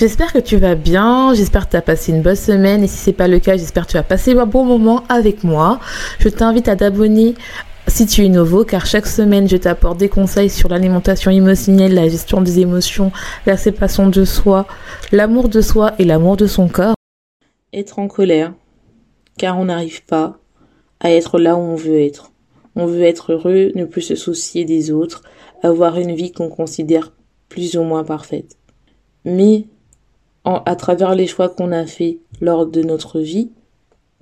J'espère que tu vas bien, j'espère que tu as passé une bonne semaine et si c'est pas le cas, j'espère que tu as passé un bon moment avec moi. Je t'invite à t'abonner si tu es nouveau car chaque semaine je t'apporte des conseils sur l'alimentation émotionnelle, la gestion des émotions, la séparation de soi, l'amour de soi et l'amour de son corps. Être en colère car on n'arrive pas à être là où on veut être. On veut être heureux, ne plus se soucier des autres, avoir une vie qu'on considère plus ou moins parfaite. Mais à travers les choix qu'on a faits lors de notre vie,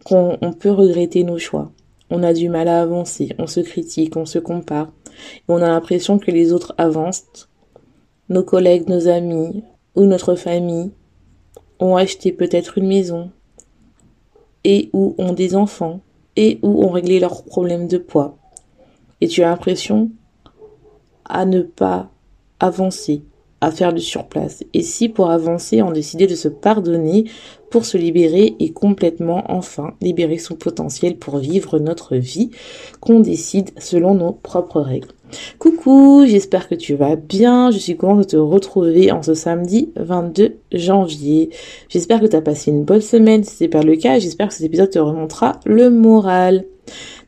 qu'on peut regretter nos choix. On a du mal à avancer, on se critique, on se compare, on a l'impression que les autres avancent. Nos collègues, nos amis ou notre famille ont acheté peut-être une maison et ou ont des enfants et ou ont réglé leurs problèmes de poids. Et tu as l'impression à ne pas avancer, à faire du surplace. Et si pour avancer, on décidait de se pardonner pour se libérer et complètement enfin libérer son potentiel pour vivre notre vie qu'on décide selon nos propres règles. Coucou, j'espère que tu vas bien. Je suis contente de te retrouver en ce samedi 22 janvier. J'espère que tu as passé une bonne semaine. Si c'est pas le cas, j'espère que cet épisode te remontera le moral.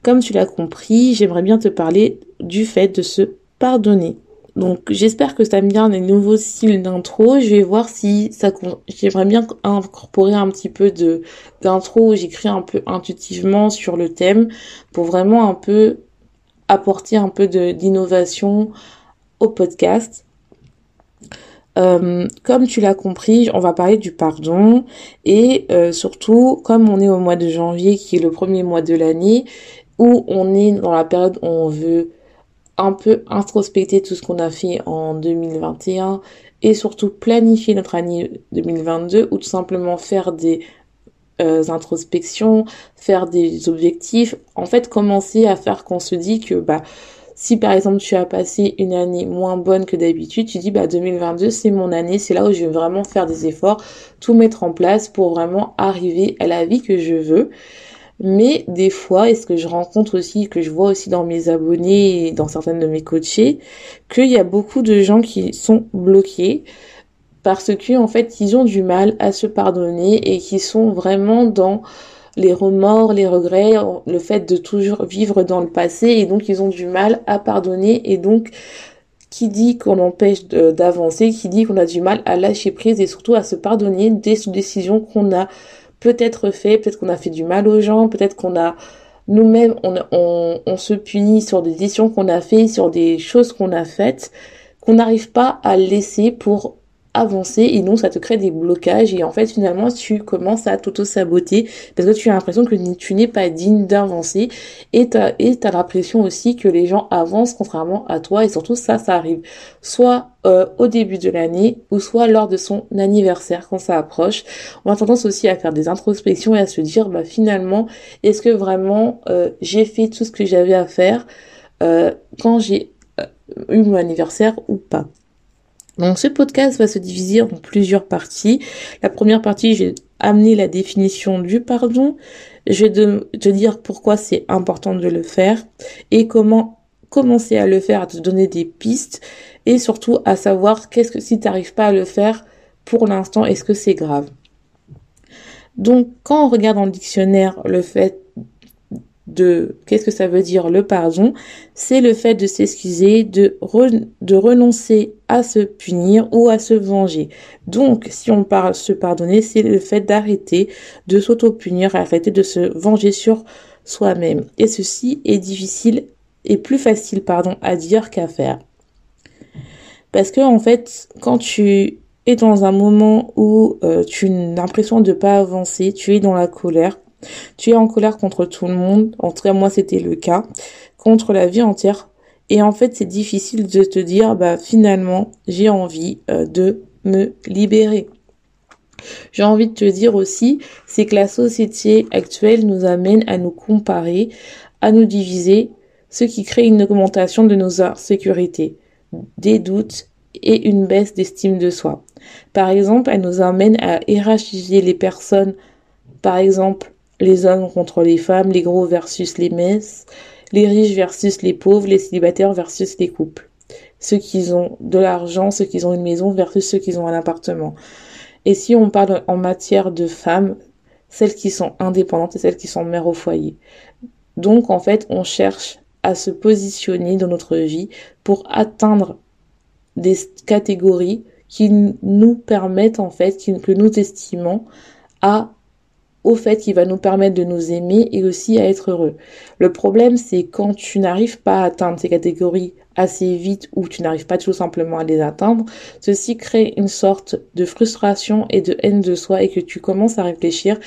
Comme tu l'as compris, j'aimerais bien te parler du fait de se pardonner. Donc j'espère que ça me bien les nouveaux styles d'intro. Je vais voir si ça j'aimerais bien incorporer un petit peu de d'intro où j'écris un peu intuitivement sur le thème pour vraiment un peu apporter un peu d'innovation au podcast. Euh, comme tu l'as compris, on va parler du pardon et euh, surtout comme on est au mois de janvier qui est le premier mois de l'année où on est dans la période où on veut un peu introspecter tout ce qu'on a fait en 2021 et surtout planifier notre année 2022 ou tout simplement faire des euh, introspections, faire des objectifs, en fait commencer à faire qu'on se dit que bah si par exemple tu as passé une année moins bonne que d'habitude, tu dis bah 2022 c'est mon année, c'est là où je vais vraiment faire des efforts, tout mettre en place pour vraiment arriver à la vie que je veux. Mais des fois, et ce que je rencontre aussi, que je vois aussi dans mes abonnés et dans certaines de mes coachés, qu'il y a beaucoup de gens qui sont bloqués parce que en fait, ils ont du mal à se pardonner et qui sont vraiment dans les remords, les regrets, le fait de toujours vivre dans le passé et donc ils ont du mal à pardonner et donc qui dit qu'on empêche d'avancer, qui dit qu'on a du mal à lâcher prise et surtout à se pardonner des décisions qu'on a peut-être fait, peut-être qu'on a fait du mal aux gens, peut-être qu'on a nous-mêmes, on, on, se punit sur des décisions qu'on a fait, sur des choses qu'on a faites, qu'on n'arrive pas à laisser pour avancer et donc ça te crée des blocages et en fait finalement tu commences à t'auto-saboter parce que tu as l'impression que tu n'es pas digne d'avancer et t'as et t'as l'impression aussi que les gens avancent contrairement à toi et surtout ça ça arrive soit euh, au début de l'année ou soit lors de son anniversaire quand ça approche. On a tendance aussi à faire des introspections et à se dire bah finalement est-ce que vraiment euh, j'ai fait tout ce que j'avais à faire euh, quand j'ai eu mon anniversaire ou pas? Donc ce podcast va se diviser en plusieurs parties. La première partie, je vais amener la définition du pardon. Je vais te dire pourquoi c'est important de le faire et comment commencer à le faire, à te donner des pistes et surtout à savoir qu'est-ce que si tu n'arrives pas à le faire pour l'instant, est-ce que c'est grave? Donc quand on regarde dans le dictionnaire le fait de qu'est-ce que ça veut dire le pardon, c'est le fait de s'excuser, de, renoncer à se punir ou à se venger. Donc, si on parle se pardonner, c'est le fait d'arrêter de s'auto-punir, arrêter de se venger sur soi-même. Et ceci est difficile et plus facile, pardon, à dire qu'à faire. Parce que, en fait, quand tu es dans un moment où euh, tu as l'impression de pas avancer, tu es dans la colère, tu es en colère contre tout le monde, en tout cas moi c'était le cas, contre la vie entière. Et en fait c'est difficile de te dire, bah finalement j'ai envie euh, de me libérer. J'ai envie de te dire aussi, c'est que la société actuelle nous amène à nous comparer, à nous diviser, ce qui crée une augmentation de nos insécurités, des doutes et une baisse d'estime de soi. Par exemple, elle nous amène à hiérarchiser les personnes, par exemple les hommes contre les femmes, les gros versus les messes, les riches versus les pauvres, les célibataires versus les couples. Ceux qui ont de l'argent, ceux qui ont une maison versus ceux qui ont un appartement. Et si on parle en matière de femmes, celles qui sont indépendantes et celles qui sont mères au foyer. Donc en fait, on cherche à se positionner dans notre vie pour atteindre des catégories qui nous permettent en fait, que nous estimons à au fait qui va nous permettre de nous aimer et aussi à être heureux. Le problème, c'est quand tu n'arrives pas à atteindre ces catégories assez vite ou tu n'arrives pas tout simplement à les atteindre, ceci crée une sorte de frustration et de haine de soi et que tu commences à réfléchir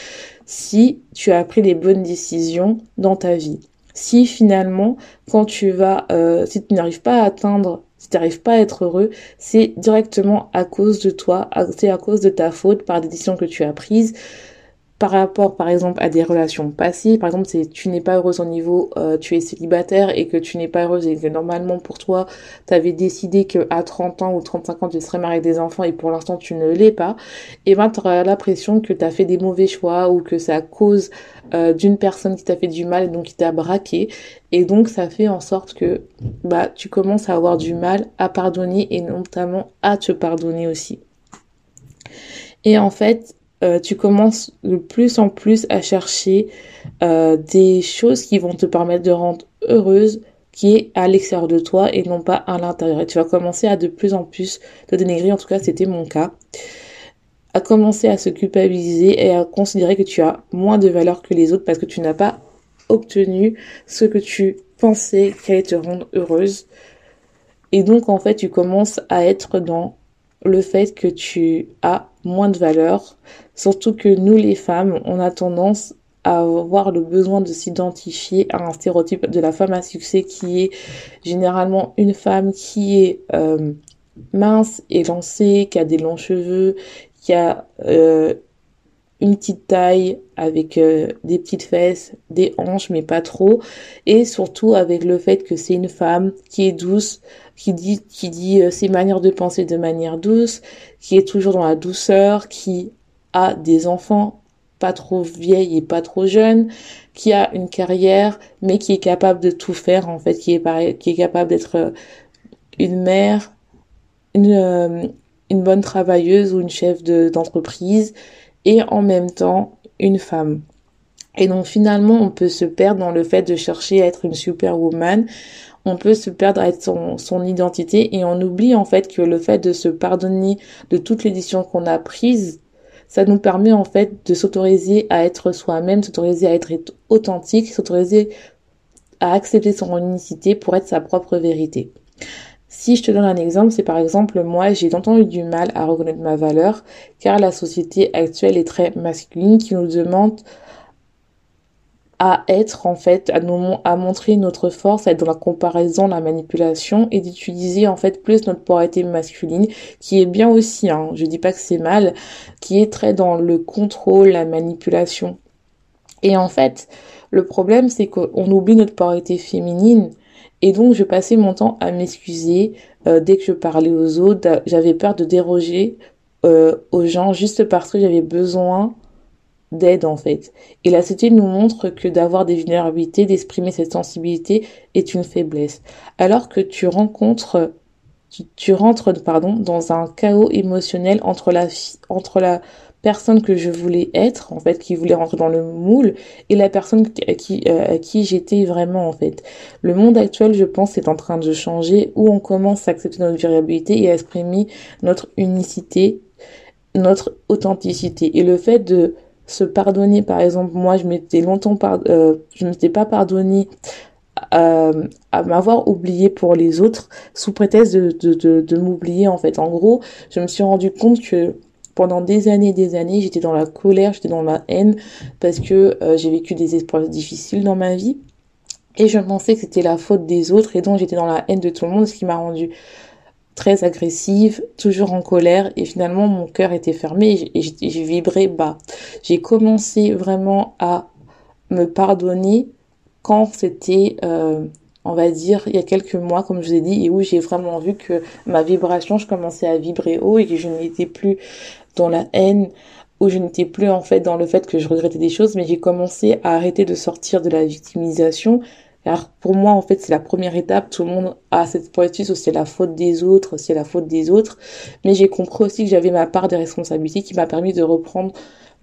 si tu as pris les bonnes décisions dans ta vie. Si finalement, quand tu vas, euh, si tu n'arrives pas à atteindre si tu n'arrives pas à être heureux, c'est directement à cause de toi, c'est à cause de ta faute par des décisions que tu as prises, par rapport par exemple à des relations passées, par exemple c'est tu n'es pas heureuse au niveau euh, tu es célibataire et que tu n'es pas heureuse et que normalement pour toi tu avais décidé que à 30 ans ou 35 ans tu serais mariée avec des enfants et pour l'instant tu ne l'es pas, et ben tu auras l'impression que tu as fait des mauvais choix ou que c'est à cause euh, d'une personne qui t'a fait du mal et donc qui t'a braqué et donc ça fait en sorte que bah tu commences à avoir du mal à pardonner et notamment à te pardonner aussi. Et en fait, euh, tu commences de plus en plus à chercher euh, des choses qui vont te permettre de rendre heureuse, qui est à l'extérieur de toi et non pas à l'intérieur. Et tu vas commencer à de plus en plus te dénigrer, en tout cas c'était mon cas, à commencer à se culpabiliser et à considérer que tu as moins de valeur que les autres parce que tu n'as pas obtenu ce que tu pensais qui allait te rendre heureuse. Et donc en fait tu commences à être dans le fait que tu as moins de valeur, surtout que nous les femmes, on a tendance à avoir le besoin de s'identifier à un stéréotype de la femme à succès qui est généralement une femme qui est euh, mince, élancée, qui a des longs cheveux, qui a euh, une petite taille avec euh, des petites fesses, des hanches mais pas trop. Et surtout avec le fait que c'est une femme qui est douce, qui dit euh, ses manières de penser de manière douce, qui est toujours dans la douceur, qui a des enfants pas trop vieilles et pas trop jeunes, qui a une carrière mais qui est capable de tout faire en fait, qui est capable d'être euh, une mère, une bonne travailleuse ou une chef d'entreprise et en même temps une femme. Et donc finalement, on peut se perdre dans le fait de chercher à être une superwoman. On peut se perdre à être son, identité et on oublie en fait que le fait de se pardonner de toutes les décisions qu'on a prises, ça nous permet en fait de s'autoriser à être soi-même, s'autoriser à être authentique, s'autoriser à accepter son unicité pour être sa propre vérité. Si je te donne un exemple, c'est par exemple moi, j'ai longtemps eu du mal à reconnaître ma valeur car la société actuelle est très masculine qui nous demande à être en fait, à nous à montrer notre force, à être dans la comparaison, la manipulation et d'utiliser en fait plus notre polarité masculine qui est bien aussi, hein, je dis pas que c'est mal, qui est très dans le contrôle, la manipulation. Et en fait, le problème c'est qu'on oublie notre polarité féminine et donc, je passais mon temps à m'excuser euh, dès que je parlais aux autres. J'avais peur de déroger euh, aux gens juste parce que j'avais besoin d'aide en fait. Et la société nous montre que d'avoir des vulnérabilités, d'exprimer cette sensibilité est une faiblesse. Alors que tu rencontres, tu, rentres pardon dans un chaos émotionnel entre la entre la personne que je voulais être, en fait, qui voulait rentrer dans le moule, et la personne à qui, euh, qui j'étais vraiment, en fait. Le monde actuel, je pense, est en train de changer, où on commence à accepter notre variabilité et à exprimer notre unicité, notre authenticité. Et le fait de se pardonner, par exemple, moi, je m'étais longtemps, euh, je pas pardonné euh, à m'avoir oublié pour les autres sous prétexte de, de, de, de m'oublier en fait. En gros, je me suis rendu compte que pendant des années et des années, j'étais dans la colère, j'étais dans la haine parce que euh, j'ai vécu des épreuves difficiles dans ma vie et je pensais que c'était la faute des autres et donc j'étais dans la haine de tout le monde, ce qui m'a rendu très agressive, toujours en colère et finalement mon cœur était fermé et j'ai vibré bas. J'ai commencé vraiment à me pardonner quand c'était, euh, on va dire, il y a quelques mois, comme je vous ai dit, et où j'ai vraiment vu que ma vibration, je commençais à vibrer haut et que je n'étais plus dans la haine, où je n'étais plus en fait dans le fait que je regrettais des choses, mais j'ai commencé à arrêter de sortir de la victimisation. Alors pour moi, en fait, c'est la première étape. Tout le monde a cette poésie où c'est la faute des autres, c'est la faute des autres. Mais j'ai compris aussi que j'avais ma part de responsabilité qui m'a permis de reprendre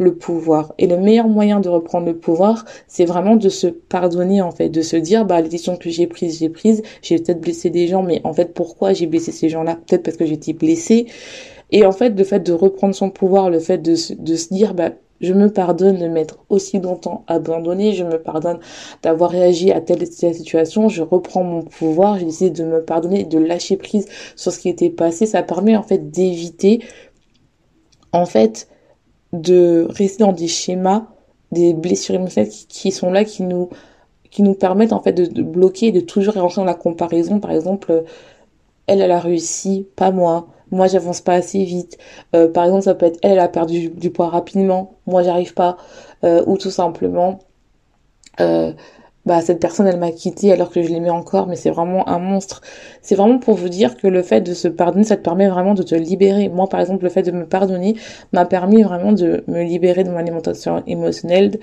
le pouvoir. Et le meilleur moyen de reprendre le pouvoir, c'est vraiment de se pardonner en fait, de se dire bah les décisions que j'ai prises, j'ai prises, j'ai peut-être blessé des gens, mais en fait pourquoi j'ai blessé ces gens-là? Peut-être parce que j'étais blessée. Et en fait, le fait de reprendre son pouvoir, le fait de, de se dire bah je me pardonne de m'être aussi longtemps abandonné, je me pardonne d'avoir réagi à telle, telle situation, je reprends mon pouvoir, j'ai décidé de me pardonner, de lâcher prise sur ce qui était passé. Ça permet en fait d'éviter en fait de rester dans des schémas, des blessures émotionnelles qui, sont là, qui nous, qui nous permettent en fait de, bloquer, de toujours rentrer dans la comparaison. Par exemple, elle, elle a réussi, pas moi. Moi, j'avance pas assez vite. Euh, par exemple, ça peut être elle, a perdu du, poids rapidement. Moi, j'arrive pas. Euh, ou tout simplement, euh, bah cette personne elle m'a quitté alors que je l'aimais encore mais c'est vraiment un monstre. C'est vraiment pour vous dire que le fait de se pardonner ça te permet vraiment de te libérer. Moi par exemple le fait de me pardonner m'a permis vraiment de me libérer de mon alimentation émotionnelle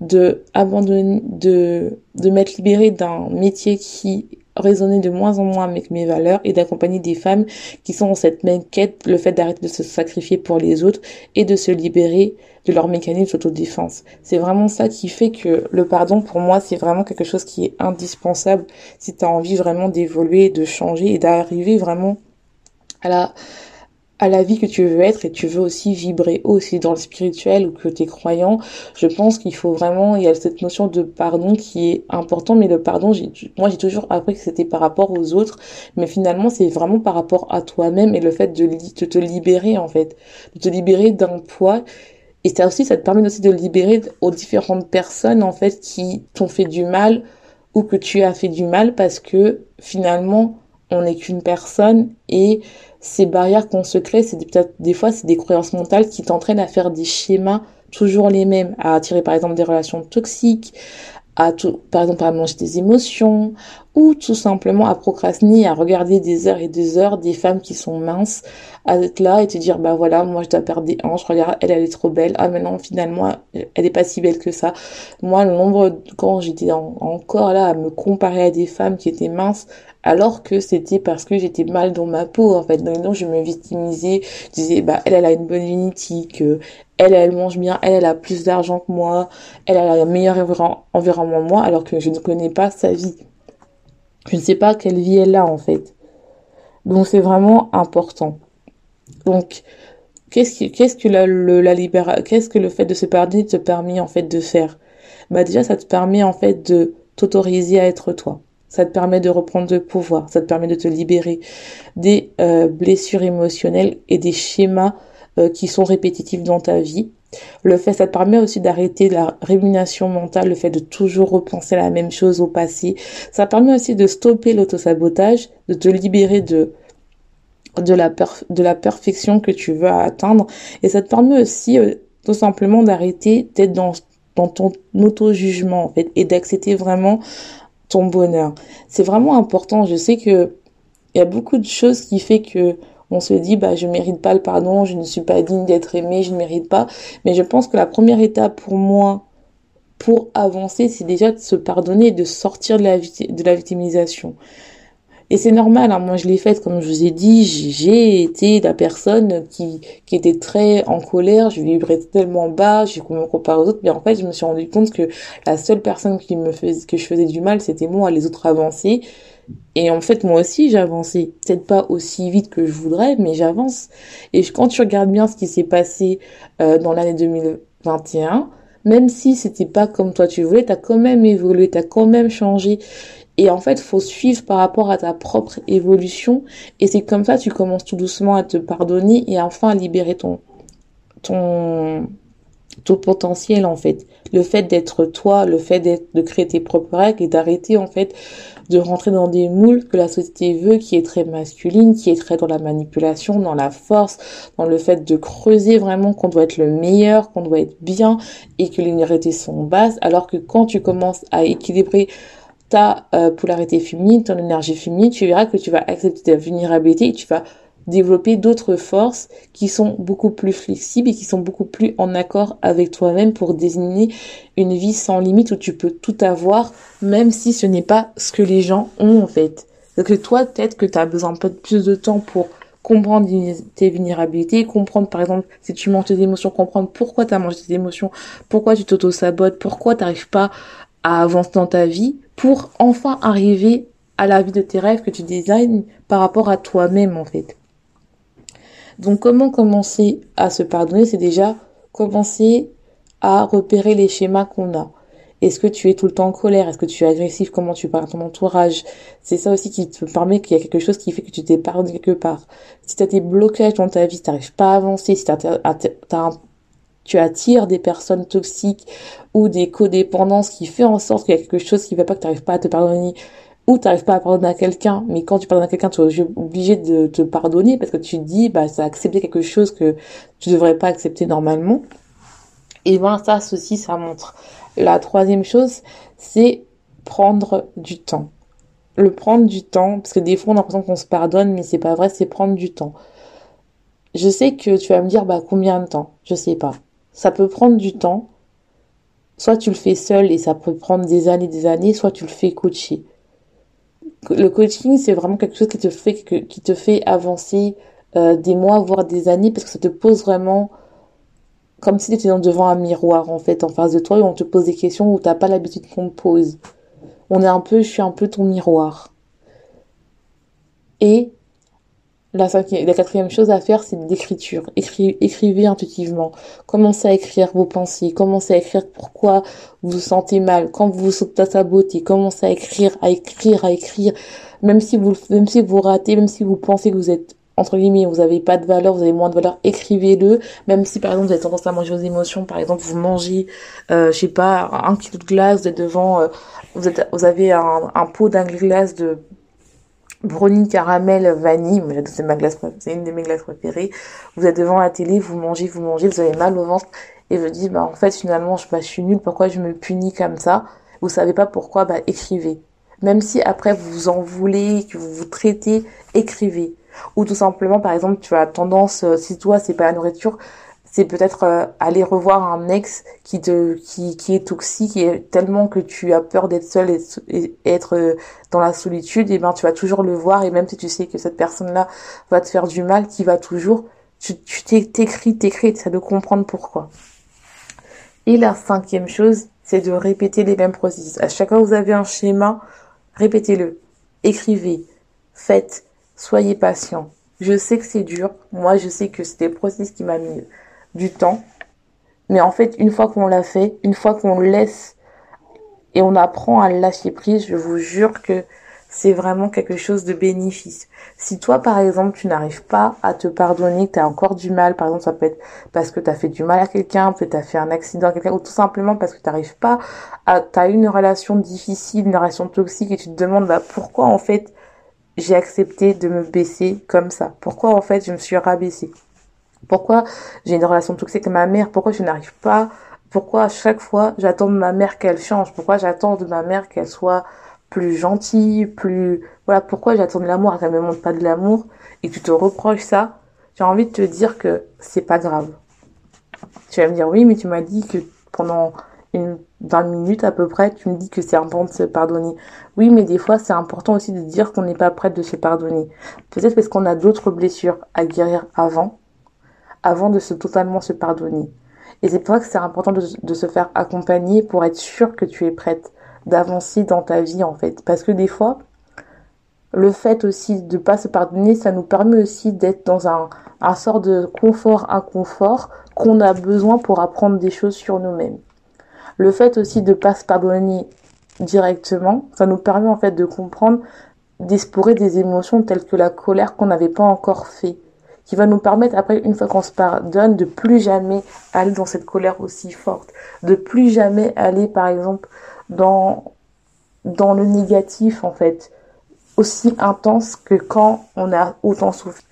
de abandonner de de m'être libérée d'un métier qui résonnait de moins en moins avec mes valeurs et d'accompagner des femmes qui sont dans cette même quête, le fait d'arrêter de se sacrifier pour les autres et de se libérer de leur mécanisme d'autodéfense. C'est vraiment ça qui fait que le pardon, pour moi, c'est vraiment quelque chose qui est indispensable si tu as envie vraiment d'évoluer, de changer et d'arriver vraiment à la, à la vie que tu veux être et tu veux aussi vibrer aussi dans le spirituel ou que tu es croyant, je pense qu'il faut vraiment, il y a cette notion de pardon qui est important, mais le pardon, moi j'ai toujours appris que c'était par rapport aux autres, mais finalement c'est vraiment par rapport à toi-même et le fait de, de te libérer en fait, de te libérer d'un poids. Et ça aussi, ça te permet aussi de libérer aux différentes personnes, en fait, qui t'ont fait du mal ou que tu as fait du mal parce que finalement, on n'est qu'une personne et ces barrières qu'on se crée, c'est peut-être des fois, c'est des croyances mentales qui t'entraînent à faire des schémas toujours les mêmes, à attirer par exemple des relations toxiques, à tout, par exemple à manger des émotions ou tout simplement à procrastiner, à regarder des heures et des heures des femmes qui sont minces, à être là et te dire bah voilà moi je dois perdre des hanches, regarde elle elle est trop belle, ah mais non finalement elle est pas si belle que ça. Moi le nombre quand j'étais encore là à me comparer à des femmes qui étaient minces alors que c'était parce que j'étais mal dans ma peau en fait. Donc, je me victimisais. Je disais bah elle elle a une bonne génétique elle elle mange bien elle elle a plus d'argent que moi elle a un meilleur environnement que moi alors que je ne connais pas sa vie. Je ne sais pas quelle vie elle a en fait. Donc c'est vraiment important. Donc qu'est-ce que qu'est-ce que la, la qu'est-ce que le fait de se pardonner te permet en fait de faire? Bah déjà ça te permet en fait de t'autoriser à être toi ça te permet de reprendre le pouvoir, ça te permet de te libérer des euh, blessures émotionnelles et des schémas euh, qui sont répétitifs dans ta vie. Le fait, ça te permet aussi d'arrêter la rémunération mentale, le fait de toujours repenser la même chose au passé. Ça permet aussi de stopper l'autosabotage, de te libérer de de la de la perfection que tu veux atteindre et ça te permet aussi euh, tout simplement d'arrêter d'être dans dans ton auto-jugement en fait et d'accepter vraiment ton bonheur. C'est vraiment important. Je sais que il y a beaucoup de choses qui fait que on se dit bah je mérite pas le pardon, je ne suis pas digne d'être aimé, je ne mérite pas. Mais je pense que la première étape pour moi pour avancer, c'est déjà de se pardonner et de sortir de la, de la victimisation. Et c'est normal, hein. moi je l'ai fait, comme je vous ai dit, j'ai été la personne qui, qui était très en colère, je vibrais tellement bas, je me compare aux autres, mais en fait je me suis rendu compte que la seule personne qui me faisait, que je faisais du mal, c'était moi, les autres avançaient. Et en fait, moi aussi, j'avançais. Peut-être pas aussi vite que je voudrais, mais j'avance. Et quand tu regardes bien ce qui s'est passé euh, dans l'année 2021, même si c'était pas comme toi tu voulais, t'as quand même évolué, t'as quand même changé. Et en fait, faut suivre par rapport à ta propre évolution. Et c'est comme ça, tu commences tout doucement à te pardonner et enfin à libérer ton, ton, ton potentiel, en fait. Le fait d'être toi, le fait d'être, de créer tes propres règles et d'arrêter, en fait, de rentrer dans des moules que la société veut, qui est très masculine, qui est très dans la manipulation, dans la force, dans le fait de creuser vraiment qu'on doit être le meilleur, qu'on doit être bien et que les minorités sont basses, alors que quand tu commences à équilibrer ta euh, polarité féminine, ton énergie féminine, tu verras que tu vas accepter ta vulnérabilité et tu vas développer d'autres forces qui sont beaucoup plus flexibles et qui sont beaucoup plus en accord avec toi-même pour désigner une vie sans limite où tu peux tout avoir, même si ce n'est pas ce que les gens ont en fait. Donc toi, peut-être que tu as besoin peut-être plus de temps pour comprendre tes vulnérabilités, comprendre par exemple si tu manges tes émotions, comprendre pourquoi tu as mangé tes émotions, pourquoi tu t'auto-sabotes, pourquoi tu n'arrives pas à avancer dans ta vie pour enfin arriver à la vie de tes rêves que tu designes par rapport à toi-même en fait. Donc comment commencer à se pardonner? C'est déjà commencer à repérer les schémas qu'on a. Est-ce que tu es tout le temps en colère? Est-ce que tu es agressif? Comment tu parles? À ton entourage? C'est ça aussi qui te permet qu'il y a quelque chose qui fait que tu pardonné quelque part. Si tu as des blocages dans ta vie, tu n'arrives pas à avancer, si tu attires des personnes toxiques ou des codépendances qui fait en sorte qu'il y a quelque chose qui ne va pas, que tu n'arrives pas à te pardonner, ou tu n'arrives pas à pardonner à quelqu'un, mais quand tu pardonnes à quelqu'un, tu es obligé de te pardonner parce que tu te dis, bah, ça a accepté quelque chose que tu devrais pas accepter normalement. Et ben, ça, ceci, ça montre. La troisième chose, c'est prendre du temps. Le prendre du temps, parce que des fois, on a l'impression qu'on se pardonne, mais c'est pas vrai, c'est prendre du temps. Je sais que tu vas me dire, bah, combien de temps? Je sais pas. Ça peut prendre du temps. Soit tu le fais seul et ça peut prendre des années, des années, soit tu le fais coacher le coaching, c'est vraiment quelque chose qui te fait, qui te fait avancer euh, des mois, voire des années, parce que ça te pose vraiment comme si tu étais devant un miroir, en fait, en face de toi, et on te pose des questions où t'as pas l'habitude qu'on te pose. On est un peu, je suis un peu ton miroir. Et la, la quatrième chose à faire, c'est l'écriture. écrivez intuitivement. Commencez à écrire vos pensées. Commencez à écrire pourquoi vous vous sentez mal. Quand vous vous sentez à saboter. Commencez à écrire, à écrire, à écrire. Même si vous, même si vous ratez, même si vous pensez que vous êtes entre guillemets, vous avez pas de valeur, vous avez moins de valeur, écrivez-le. Même si par exemple vous avez tendance à manger vos émotions, par exemple vous mangez, euh, je sais pas, un kilo de glace, vous êtes devant, euh, vous êtes, vous avez un, un pot d'un glace de brownie caramel vanille, c'est ma c'est une de mes glaces préférées. Vous êtes devant la télé, vous mangez, vous mangez, vous avez mal au ventre et vous dites bah en fait finalement je, bah, suis nulle, pourquoi je me punis comme ça? Vous savez pas pourquoi, bah écrivez. Même si après vous vous en voulez, que vous vous traitez, écrivez. Ou tout simplement par exemple tu as tendance, euh, si toi c'est pas la nourriture, c'est peut-être euh, aller revoir un ex qui te qui, qui est toxique et tellement que tu as peur d'être seul et, être euh, dans la solitude et ben tu vas toujours le voir et même si tu sais que cette personne là va te faire du mal qui va toujours tu t'écris t'écris ça de comprendre pourquoi. Et la cinquième chose c'est de répéter les mêmes processus. À chaque fois que vous avez un schéma répétez-le. Écrivez. Faites. Soyez patient. Je sais que c'est dur. Moi je sais que c'était le processus qui m'a mis du temps. Mais en fait, une fois qu'on l'a fait, une fois qu'on laisse et on apprend à lâcher prise, je vous jure que c'est vraiment quelque chose de bénéfice. Si toi, par exemple, tu n'arrives pas à te pardonner, que tu as encore du mal, par exemple, ça peut être parce que tu as fait du mal à quelqu'un, peut-être tu fait un accident à quelqu'un, ou tout simplement parce que tu n'arrives pas à... Tu as une relation difficile, une relation toxique, et tu te demandes bah, pourquoi, en fait, j'ai accepté de me baisser comme ça? Pourquoi, en fait, je me suis rabaissée? Pourquoi j'ai une relation toxique avec ma mère? Pourquoi je n'arrive pas? Pourquoi à chaque fois j'attends de ma mère qu'elle change? Pourquoi j'attends de ma mère qu'elle soit plus gentille, plus voilà pourquoi j'attends de l'amour? Qu'elle me montre pas de l'amour et tu te reproches ça? J'ai envie de te dire que c'est pas grave. Tu vas me dire oui, mais tu m'as dit que pendant une 20 minutes à peu près, tu me dis que c'est important de se pardonner. Oui, mais des fois, c'est important aussi de dire qu'on n'est pas prêt de se pardonner. Peut-être parce qu'on a d'autres blessures à guérir avant avant de se totalement se pardonner. Et c'est pour ça que c'est important de, se faire accompagner pour être sûr que tu es prête d'avancer dans ta vie en fait. Parce que des fois, le fait aussi de pas se pardonner, ça nous permet aussi d'être dans un, un sort de confort inconfort qu'on a besoin pour apprendre des choses sur nous-mêmes. Le fait aussi de pas se pardonner directement, ça nous permet en fait de comprendre, d'explorer des émotions telles que la colère qu'on n'avait pas encore fait, qui va nous permettre après, une fois qu'on se pardonne, de plus jamais aller dans cette colère aussi forte, de plus jamais aller par exemple dans dans le négatif en fait, aussi intense que quand on a autant souffert.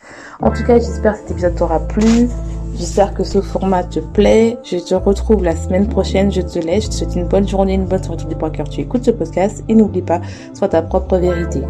En tout cas, j'espère que cet épisode t'aura plu. J'espère que ce format te plaît. Je te retrouve la semaine prochaine. Je te laisse. Je te souhaite une bonne journée, une bonne soirée du point cœur tu écoutes ce podcast. Et n'oublie pas, sois ta propre vérité.